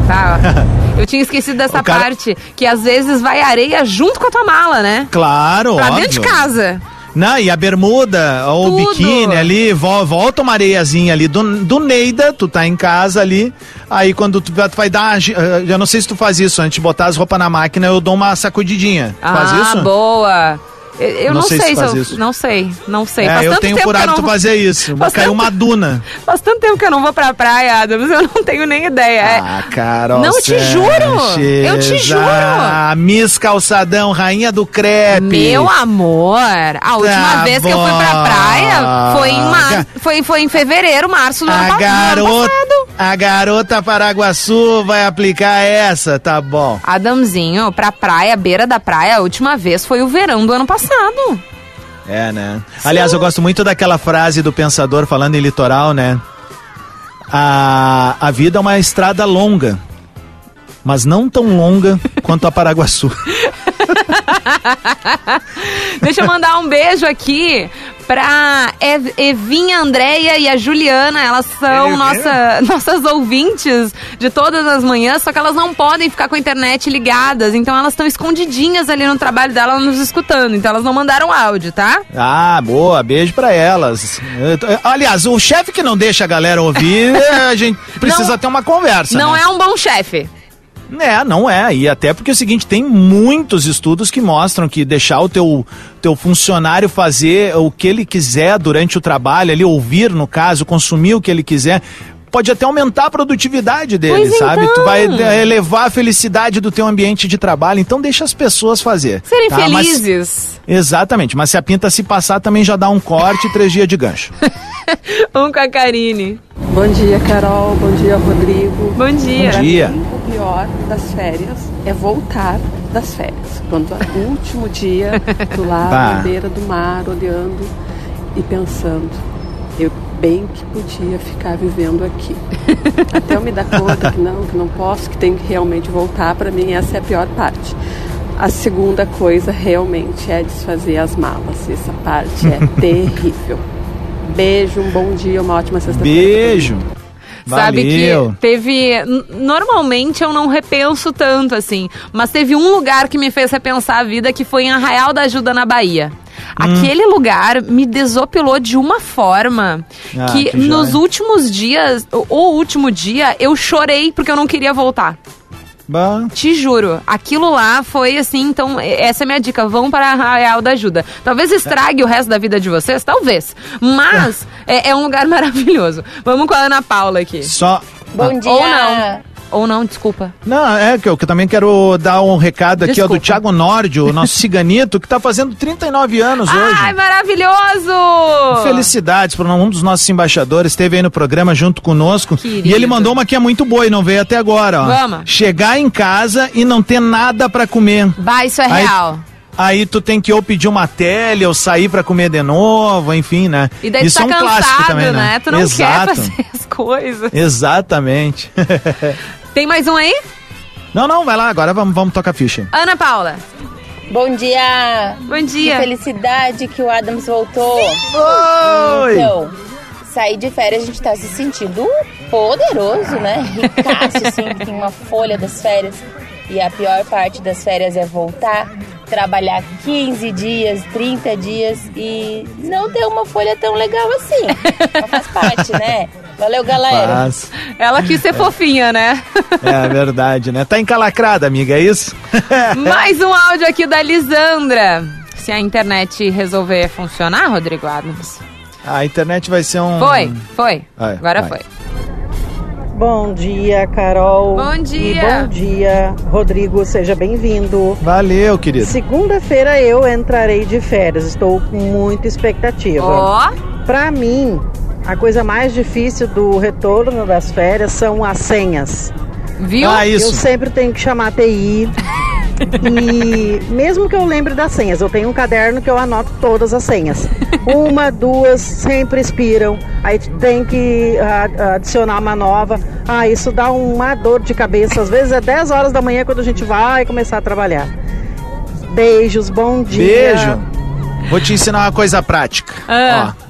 Tá. Eu tinha esquecido dessa cara- parte, que às vezes vai areia junto com a tua mala, né? Claro, Pra óbvio. dentro de casa. Não, e a bermuda, ou o biquíni ali, vo- volta uma areiazinha ali do, do Neida, tu tá em casa ali, aí quando tu, vai- tu vai dar, eh, eu não sei se tu faz isso, antes de botar as roupas na máquina, eu dou uma sacudidinha. Tu faz ah, isso? boa. Eu, eu Não sei sei, se faz eu, isso. não sei, não sei. É, eu tenho tempo por hábito não- fazer isso. Faz Caiu tanto- uma duna. Faz tanto tempo que eu não vou pra praia, Adams, eu não tenho nem ideia. É- Ah, Carol Não, te juro! Eu te juro! Ah, Miss Calçadão, rainha do crepe. Meu amor, a última Tá vez que eu fui pra bom. praia foi em, mar... foi, foi em fevereiro, março do ano, A ano garota, passado. a garota Paraguaçu vai aplicar essa, tá bom. Adamzinho, pra praia, beira da praia, a última vez foi o verão do ano passado. É, né? Aliás, eu gosto muito daquela frase do pensador falando em litoral, né? A, a vida é uma estrada longa, mas não tão longa quanto a Paraguaçu. Deixa eu mandar um beijo aqui pra Ev- Evinha Andréia e a Juliana. Elas são nossa, nossas ouvintes de todas as manhãs, só que elas não podem ficar com a internet ligadas. Então elas estão escondidinhas ali no trabalho dela, nos escutando. Então elas não mandaram áudio, tá? Ah, boa, beijo pra elas. Aliás, o chefe que não deixa a galera ouvir, a gente precisa Não- ter uma conversa. não né? é um bom chefe. É, não é. E até porque é o seguinte, tem muitos estudos que mostram que deixar o teu, teu funcionário fazer o que ele quiser durante o trabalho, ele ouvir, no caso, consumir o que ele quiser, pode até aumentar a produtividade dele, Pois sabe? então. Tu vai eh, elevar a felicidade do teu ambiente de trabalho, então deixa as pessoas fazer. Serem tá? Mas- felizes. exatamente, mas se a pinta se passar também já dá um corte e três dias de gancho. Um com a Karine. Bom dia, Carol. Bom dia, Rodrigo. Bom dia. Bom dia. Pior das férias é voltar das férias. Quando é o último dia, tu lá Bah. na beira do mar, olhando e pensando, eu bem que podia ficar vivendo aqui. Até eu me dar conta que não, que não posso, que tenho que realmente voltar, para mim essa é a pior parte. A segunda coisa realmente é desfazer as malas. Essa parte é terrível. Beijo, um bom dia, uma ótima sexta-feira. Beijo. Sabe Valeu. que teve. Normalmente eu não repenso tanto assim, mas teve um lugar que me fez repensar a vida que foi em Arraial da Ajuda na Bahia. Aquele lugar me desopilou de uma forma Ah, que, que nos últimos dias, o último dia, eu chorei porque eu não queria voltar. Bah. Te juro, aquilo lá foi assim, então essa é a minha dica, vão para Arraial da Ajuda. Talvez estrague o resto da vida de vocês, talvez, mas é, é um lugar maravilhoso. Vamos com a Ana Paula aqui. Só. Bom dia. Ou não. Ou não, desculpa. Não, é que eu, que eu também quero dar um recado aqui ó, do. Thiago o nosso ciganito, que tá fazendo 39 anos Ai, hoje. maravilhoso! Felicidades para um dos nossos embaixadores, esteve aí no programa junto conosco. Querido. E ele mandou uma que é muito boa e não veio até agora, ó. Vamos. Chegar em casa e não ter nada para comer. Vai, isso é Aí- real. Aí tu tem que ou pedir uma tele ou sair pra comer de novo, enfim, né? E daí Isso tu é tá um clássico cansado, também, né? né? Tu não Exato. quer fazer as coisas. Exatamente. Tem mais um aí? não, não, vai lá, agora vamos, vamos tocar ficha. Ana Paula. Bom dia. Bom dia. Que felicidade que o Adams voltou. Oi! Então, sair de férias a gente tá se sentindo poderoso, né? Ricaço, assim, que tem uma folha das férias. E a pior parte das férias é voltar, trabalhar 15 dias, 30 dias e não ter uma folha tão legal assim. Mas faz parte, né? Valeu, galera. Mas, Ela quis ser fofinha, né? é verdade, né? Tá encalacrada, amiga, é isso? Mais um áudio aqui da Lisandra. Se a internet resolver funcionar, Rodrigo Adams. A internet vai ser um. Foi, foi. Vai, Agora vai. foi. Bom dia, Carol. Bom E dia. bom dia, Rodrigo. Seja bem-vindo. Valeu, querido. Segunda-feira eu entrarei de férias. Estou com muita expectativa. Ó, Para mim, a coisa mais difícil do retorno das férias são as senhas. viu? Ah, isso. Eu sempre tenho que chamar a TI. e mesmo que eu lembre das senhas, eu tenho um caderno que eu anoto todas as senhas. Uma, duas, sempre expiram. Aí tem que ah, adicionar uma nova. Ah, isso dá uma dor de cabeça. Às vezes é 10 horas da manhã quando a gente vai começar a trabalhar. Beijos, bom dia. Beijo. Vou te ensinar uma coisa prática. Ah. Ó.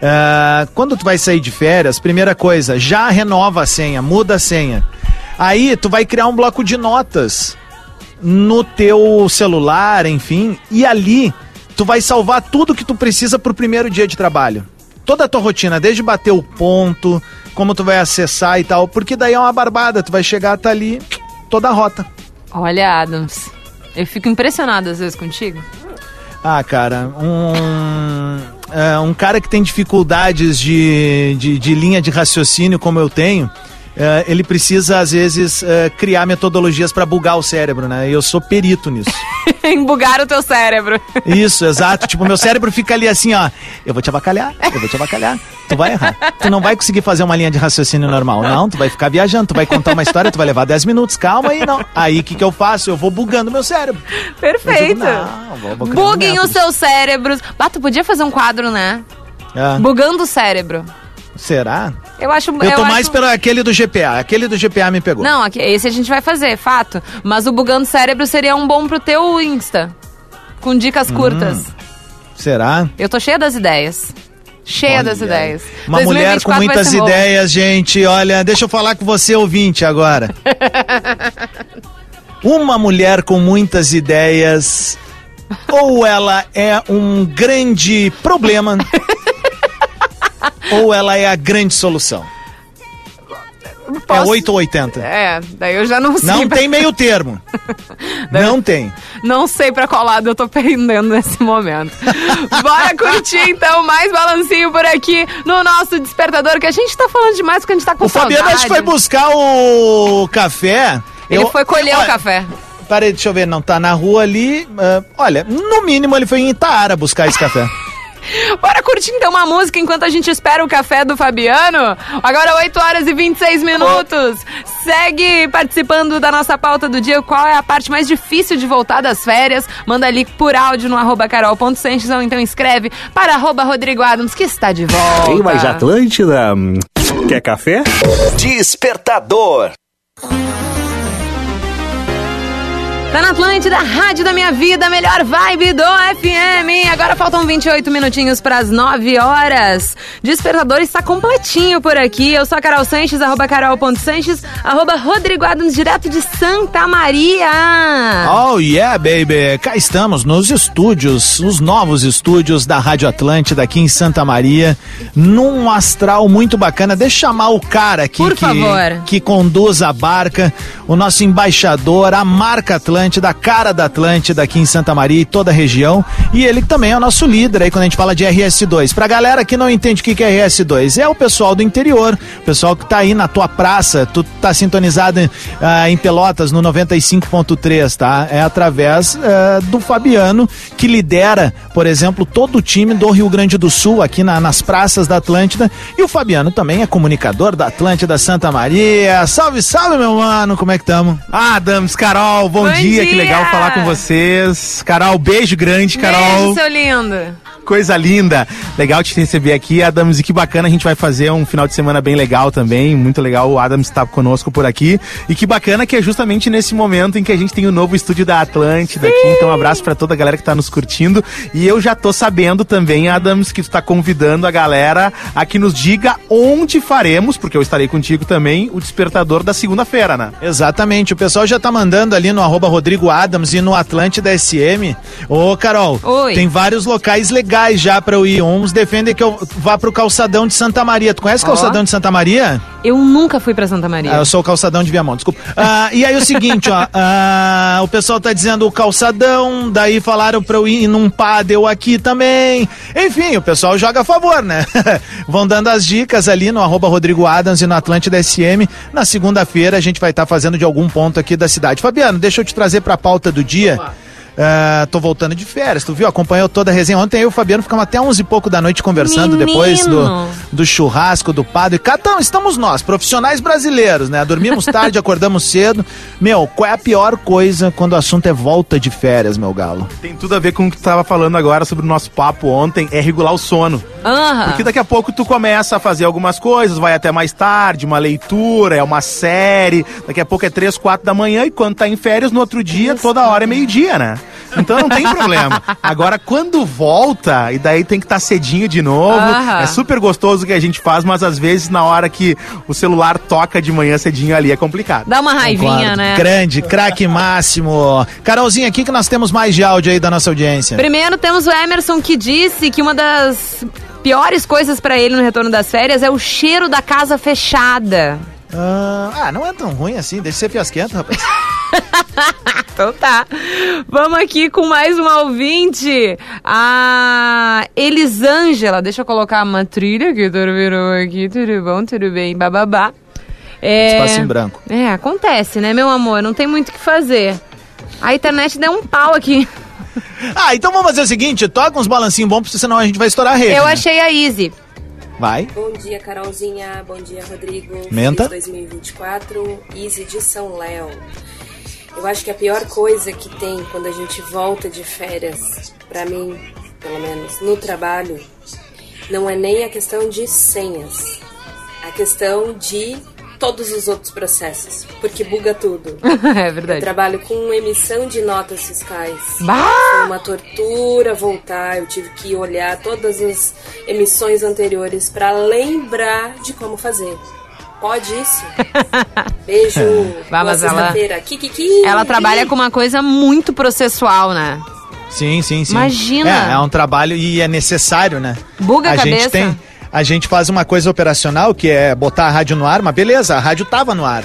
Ah, quando tu vai sair de férias, primeira coisa, já renova a senha, muda a senha. Aí tu vai criar um bloco de notas no teu celular, enfim, e ali tu vai salvar tudo que tu precisa pro primeiro dia de trabalho. Toda a tua rotina, desde bater o ponto, como tu vai acessar e tal, porque daí é uma barbada, tu vai chegar, tá ali, toda a rota. Olha, Adams, eu fico impressionada às vezes contigo. Ah, cara, um, é, um cara que tem dificuldades de, de, de linha de raciocínio como eu tenho, ele precisa, às vezes, é, criar metodologias para bugar o cérebro, né? E eu sou perito nisso. Embugar o teu cérebro. Isso, exato. Tipo, meu cérebro fica ali assim, ó. Eu vou te abacalhar, eu vou te abacalhar. Tu vai errar. Tu não vai conseguir fazer uma linha de raciocínio normal. Não, tu vai ficar viajando, tu vai contar uma história, tu vai levar 10 minutos. Calma aí, não. Aí o que, que eu faço? Eu vou bugando meu cérebro. Perfeito. Digo, não, vou- vou criando Buguem os seus cérebros. Tu podia fazer um quadro, né? Ah, Bugando o cérebro. Será? Eu acho. Eu tô mais acho- pelo aquele do GPA. Aquele do GPA me pegou. Não, esse a gente vai fazer, fato. Mas o bugando cérebro seria um bom pro teu Insta. Com Hum. dicas curtas. Será? Eu tô cheia das ideias. Cheia Olha das ideias. Uma mulher com 2024 vai muitas ideias, gente. Olha, deixa eu falar com você, ouvinte, agora. Uma mulher com muitas ideias, ou ela é um grande problema, ou ela é a grande solução. É Posso- 8 ou 80. É, daí eu já não sei. Não pra- tem meio termo. Não tem. Não sei pra qual lado eu tô pendendo nesse momento. Bora curtir então mais balancinho por aqui no nosso despertador, que a gente tá falando demais porque a gente tá com O Fabiano saudade. acho que foi buscar o café. Ele Eu- foi colher o café. Peraí, deixa eu ver, não tá na rua ali. ah, olha, no mínimo ele foi em Itaara buscar esse café. Bora curtir então uma música enquanto a gente espera o café do Fabiano. Agora 8 horas e 26 minutos. Segue participando da nossa pauta do dia. Qual é a parte mais difícil de voltar das férias? Manda ali por áudio no arroba carol.sanches ou então escreve para arroba Rodrigo Adams que está de volta. Tem mais Atlântida? Quer café? Despertador. Tá na Atlântida, Rádio da Minha Vida, melhor vibe do FM. Agora faltam 28 minutinhos pras 9 horas. Despertador está completinho por aqui. Eu sou a Carol Sanches, arroba carol.sanches, arroba Rodrigo Adams, direto de Santa Maria. Oh yeah, baby! Cá estamos nos estúdios, os novos estúdios da Rádio Atlântida aqui em Santa Maria, num astral muito bacana. Deixa eu chamar o cara aqui Por que, favor. que conduz a barca, o nosso embaixador, a marca Atlântida, a cara da Atlântida aqui em Santa Maria e toda a região. E ele que também é o nosso líder aí quando a gente fala de RS2. Pra galera que não entende o que é RS2, é o pessoal do interior, o pessoal que tá aí na tua praça, tu tá sintonizado ah, em Pelotas no 95.3, tá? É através ah, do Fabiano, que lidera, por exemplo, todo o time do Rio Grande do Sul aqui na- nas praças da Atlântida. E o Fabiano também é comunicador da Atlântida Santa Maria. Salve, salve, meu mano, como é que tamo? Adams, Carol, bom, Bom dia. Que dia. legal falar com vocês. Carol, beijo grande, Carol. Beijo, seu lindo. Coisa linda. Legal te receber aqui, Adams. E que bacana, a gente vai fazer um final de semana bem legal também. Muito legal o Adams estar conosco por aqui. E que bacana que é justamente nesse momento em que a gente tem o novo estúdio da Atlântida aqui. Então, um abraço pra toda a galera que tá nos curtindo. E eu já tô sabendo também, Adams, que tu tá convidando a galera a que nos diga onde faremos, porque eu estarei contigo também, o despertador da segunda-feira, né? Exatamente, o pessoal já tá mandando ali no arroba Rodrigo Adams e no Atlântida SM. Ô, Carol, Oi. tem vários locais legais já pra eu ir. Uns defendem que eu vá pro calçadão de Santa Maria. Tu conhece o calçadão de Santa Maria? Eu nunca fui pra Santa Maria. Ah, eu sou o calçadão de Viamão, desculpa. Ah, e aí o seguinte, ó, ah, o pessoal tá dizendo o calçadão, daí falaram pra eu ir num pádel aqui também. Enfim, o pessoal joga a favor, né? Vão dando as dicas ali no arroba Rodrigo Adams e no Atlântida SM. Na segunda-feira a gente vai estar fazendo de algum ponto aqui da cidade. Fabiano, deixa eu te trazer pra pauta do dia. Ah, tô voltando de férias, tu viu? Acompanhou toda a resenha. Ontem eu e o Fabiano ficamos até 11 e pouco da noite conversando Menino. depois do, do churrasco, do padre. Cá tamo- estamos nós, profissionais brasileiros, né? Dormimos tarde, acordamos cedo. Meu, qual é a pior coisa quando o assunto é volta de férias, meu galo? Tem tudo a ver com o que tu tava falando agora sobre o nosso papo ontem, é regular o sono. Aham. Porque daqui a pouco tu começa a fazer algumas coisas, vai até mais tarde, uma leitura, é uma série, daqui a pouco é três, quatro da manhã e quando tá em férias, no outro dia, toda hora é meio-dia, né? Então não tem problema. Agora, quando volta, e daí tem que estar cedinho de novo, Aham. é super gostoso o que a gente faz, mas às vezes na hora que o celular toca de manhã cedinho ali é complicado. Dá uma raivinha, Concordo. né? Grande, craque máximo. Carolzinha, aqui que nós temos mais de áudio aí da nossa audiência. Primeiro temos o Emerson que disse que uma das piores coisas pra ele no retorno das férias é o cheiro da casa fechada. Ah, ah, não é tão ruim assim, deixa ser fiasquento, rapaz. Então tá. Vamos aqui com mais uma ouvinte. A Elisângela. Deixa eu colocar uma trilha que virou aqui. Tudo bom, tudo bem, bababá. É... Espaço em branco. É, acontece, né, meu amor? Não tem muito o que fazer. A internet deu um pau aqui. Ah, então vamos fazer o seguinte, toca uns balancinhos bons, porque senão a gente vai estourar a rede. Eu né? achei a Easy. Vai. Bom dia, Carolzinha. Bom dia, Rodrigo. Menta. Feliz 2024. Easy de São Léo. Eu acho que a pior coisa que tem quando a gente volta de férias, pra mim, pelo menos, no trabalho, não é nem a questão de senhas. A questão de todos os outros processos, porque buga tudo. é Eu verdade. trabalho com emissão de notas fiscais. Bah! Foi uma tortura voltar. Eu tive que olhar todas as emissões anteriores para lembrar de como fazer. Pode isso? Beijo. Vai, Boa mas ela-. Kikiki. Ela trabalha com uma coisa muito processual, né? Sim, sim, sim. Imagina. É, é um trabalho e é necessário, né? Buga a gente cabeça. tem, a gente faz uma coisa operacional que é botar a rádio no ar, mas beleza, a rádio tava no ar.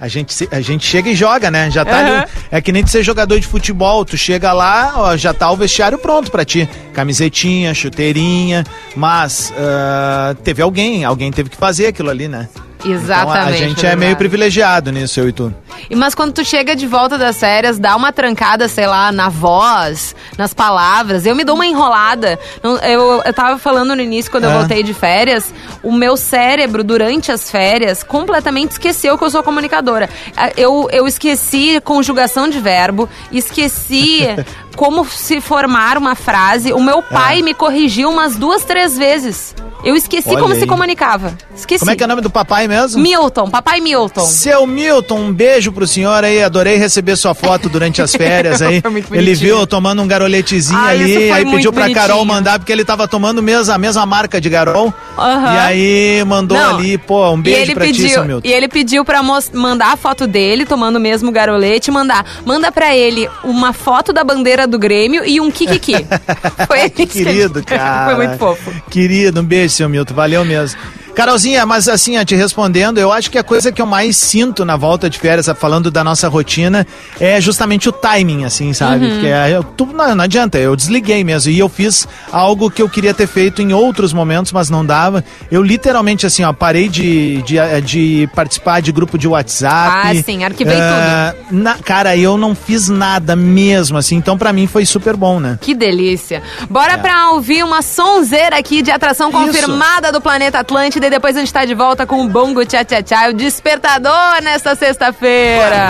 A gente, a gente chega e joga, né? Já tá Aham. ali. É que nem de ser jogador de futebol. Tu chega lá, ó, já tá o vestiário pronto pra ti. Camisetinha, chuteirinha. Mas ah, teve alguém, alguém teve que fazer aquilo ali, né? Exatamente. Então a gente é meio privilegiado nisso, eu e tu. E Mas quando tu chega de volta das férias, dá uma trancada, sei lá, na voz, nas palavras. Eu me dou uma enrolada. Eu, eu tava falando no início, quando eu É. voltei de férias, o meu cérebro, durante as férias, completamente esqueceu que eu sou comunicadora. Ah, Eu, eu esqueci conjugação de verbo, esqueci como se formar uma frase. O meu pai me corrigiu umas duas, três vezes. Eu esqueci. Olha como aí. se comunicava. Esqueci. Como é que é o nome do papai mesmo? Milton, papai Milton. Seu Milton, um beijo pro senhor aí. Adorei receber sua foto durante as férias aí. Foi muito ele viu tomando um garoletezinho Ah, ali, aí pediu pra Carol bonitinho. mandar, porque ele tava tomando mesmo, a mesma marca de Garol. Aham. E aí mandou Não, ali, pô, um beijo ele pra ti, pediu, seu Milton. E ele pediu pra mandar a foto dele, tomando o mesmo garolete, e mandar. Manda pra ele uma foto da bandeira do Grêmio e um kikiki. Foi Que querido, cara. Foi muito fofo. Querido, um beijo, seu Milton. Valeu mesmo. Carolzinha, mas assim, te respondendo, eu acho que a coisa que eu mais sinto na volta de férias, falando da nossa rotina, é justamente o timing, assim, sabe? Uhum. Porque é, eu- tu- não, não adianta, eu desliguei mesmo. E eu fiz algo que eu queria ter feito em outros momentos, mas não dava. Eu literalmente, assim, ó, parei de, de, de participar de grupo de WhatsApp. Ah, sim, arquivei Ah, na- cara, eu não fiz nada mesmo, assim, então pra mim foi super bom, né? Que delícia. Bora pra ouvir uma sonzeira aqui de atração confirmada do Planeta Atlântida e depois a gente tá de volta com o Bongo Tchá Tchá Tchá, o despertador nesta sexta-feira.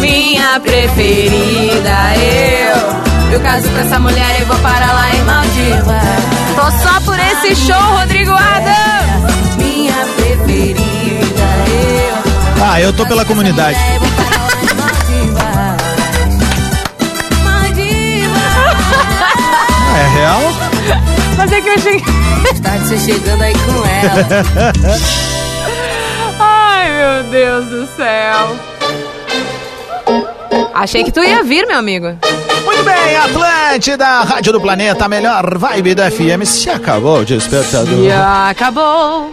Minha preferida, eu. Eu caso com essa mulher e vou para lá em Maldiva. Tô só por esse show, Rodrigo Adams. Minha preferida, eu. Ah, eu tô pela comunidade. É real? Mas é que eu cheguei. Tarde você chegando aí com ela. Ai, meu Deus do céu. Achei que tu ia vir, meu amigo. Bem, Atlântida, Rádio do Planeta, a melhor vibe da FM. Se acabou o despertador. E acabou.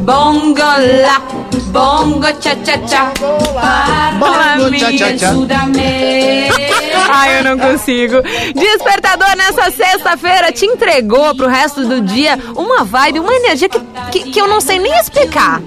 Bongo lá, bongo tchá. Para Bongo. Ai, eu não consigo. Despertador nessa sexta-feira te entregou pro resto do dia uma vibe, uma energia que, que, que eu não sei nem explicar.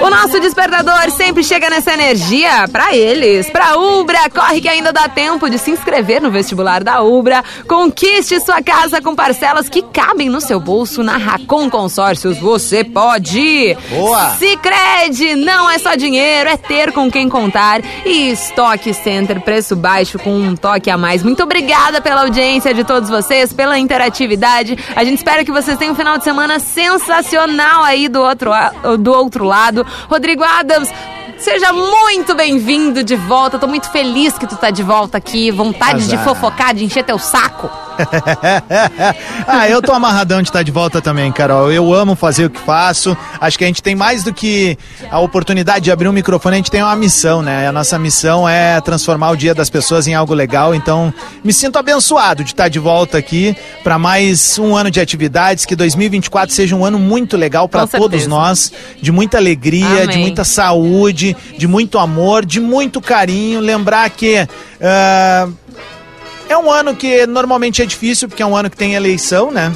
O nosso despertador sempre chega nessa energia para eles. Pra Ubra, corre que ainda dá tempo de se inscrever no vestibular da Ubra. Conquiste sua casa com parcelas que cabem no seu bolso na Racon Consórcios. Você pode! Boa! Cicred, não é só dinheiro, é ter com quem contar. E Stock Center, preço baixo com um toque a mais. Muito obrigada pela audiência de todos vocês, pela interatividade. A gente espera que vocês tenham um final de semana sensacional aí do outro, do outro lado. Rodrigo Adams, Seja muito bem-vindo de volta. Tô muito feliz que tu tá de volta aqui. Vontade Azar. de fofocar, de encher teu saco. ah, eu tô amarradão de estar de volta também, Carol. Eu amo fazer o que faço. Acho que a gente tem mais do que a oportunidade de abrir um microfone, a gente tem uma missão, né? A nossa missão é transformar o dia das pessoas em algo legal. Então, me sinto abençoado de estar de volta aqui para mais um ano de atividades. Que 2024 seja um ano muito legal para todos nós, de muita alegria, de Amém. muita saúde, de muito amor, de muito carinho. Lembrar que. ah, é um ano que normalmente é difícil, porque é um ano que tem eleição, né?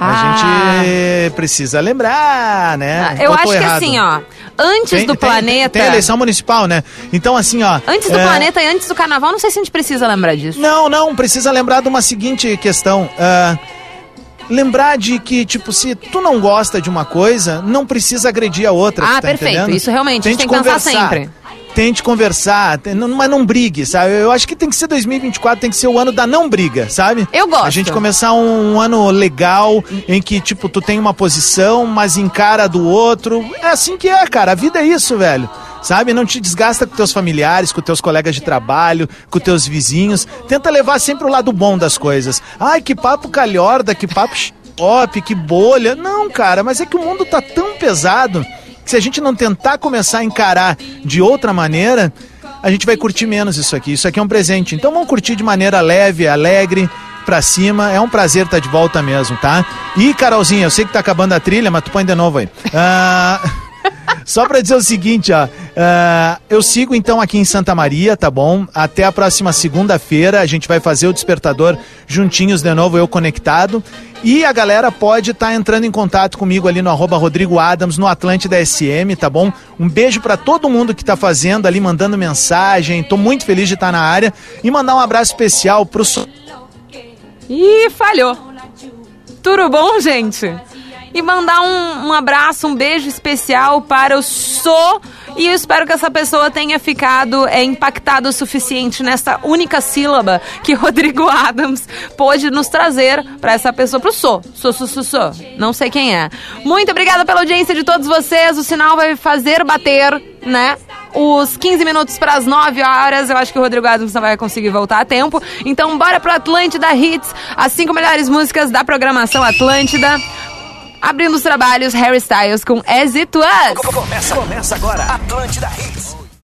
Ah. A gente precisa lembrar, né? Eu Ou tô acho que errado? assim, ó, antes Tem- do tem- planeta. Tem, eleição municipal, né? Então, assim, ó. Antes do é, planeta e antes do carnaval, não sei se a gente precisa lembrar disso. Não, não, precisa lembrar de uma seguinte questão. ah, lembrar de que, tipo, se tu não gosta de uma coisa, não precisa agredir a outra. Ah, tá perfeito. entendendo? Isso realmente, Tente tem que pensar conversar. sempre. Tente conversar, mas não brigue, sabe? Eu acho que tem que ser 2024, tem que ser o ano da não briga, sabe? Eu gosto. A gente começar um, ano legal, em que, tipo, tu tem uma posição, mas encara do outro. É assim que é, cara. A vida é isso, velho. Sabe? Não te desgasta com teus familiares, com teus colegas de trabalho, com teus vizinhos. Tenta levar sempre o lado bom das coisas. Ai, que papo calhorda, que papo pop, que bolha. Não, cara, mas é que o mundo tá tão pesado que se a gente não tentar começar a encarar de outra maneira, a gente vai curtir menos isso aqui. Isso aqui é um presente. Então vamos curtir de maneira leve, alegre, pra cima. É um prazer estar de volta mesmo, tá? E, Carolzinha, eu sei que tá acabando a trilha, mas tu põe de novo aí. Ah, Só pra dizer o seguinte, ó. ah, eu sigo então aqui em Santa Maria, tá bom? Até a próxima segunda-feira a gente vai fazer o despertador juntinhos de novo, eu conectado. E a galera pode estar entrando em contato comigo ali no arroba Rodrigo Adams, no Atlântida SM, tá bom? Um beijo pra todo mundo que tá fazendo ali, mandando mensagem. Tô muito feliz de estar na área. E mandar um abraço especial pro. Ih, falhou. Tudo bom, gente? E mandar um, um abraço, um beijo especial para o So. E eu espero que essa pessoa tenha ficado é, impactada o suficiente nessa única sílaba que Rodrigo Adams pôde nos trazer para essa pessoa, pro So. So, so, so, so. Não sei quem é. Muito obrigada pela audiência de todos vocês. O sinal vai fazer bater, né? Os 15 minutos para as 9 horas. Eu acho que o Rodrigo Adams não vai conseguir voltar a tempo. Então, bora pro Atlântida Hits. As cinco melhores músicas da programação Atlântida. Abrindo os trabalhos, Harry Styles com As It Was. Começa, começa agora. Atlântida Hits.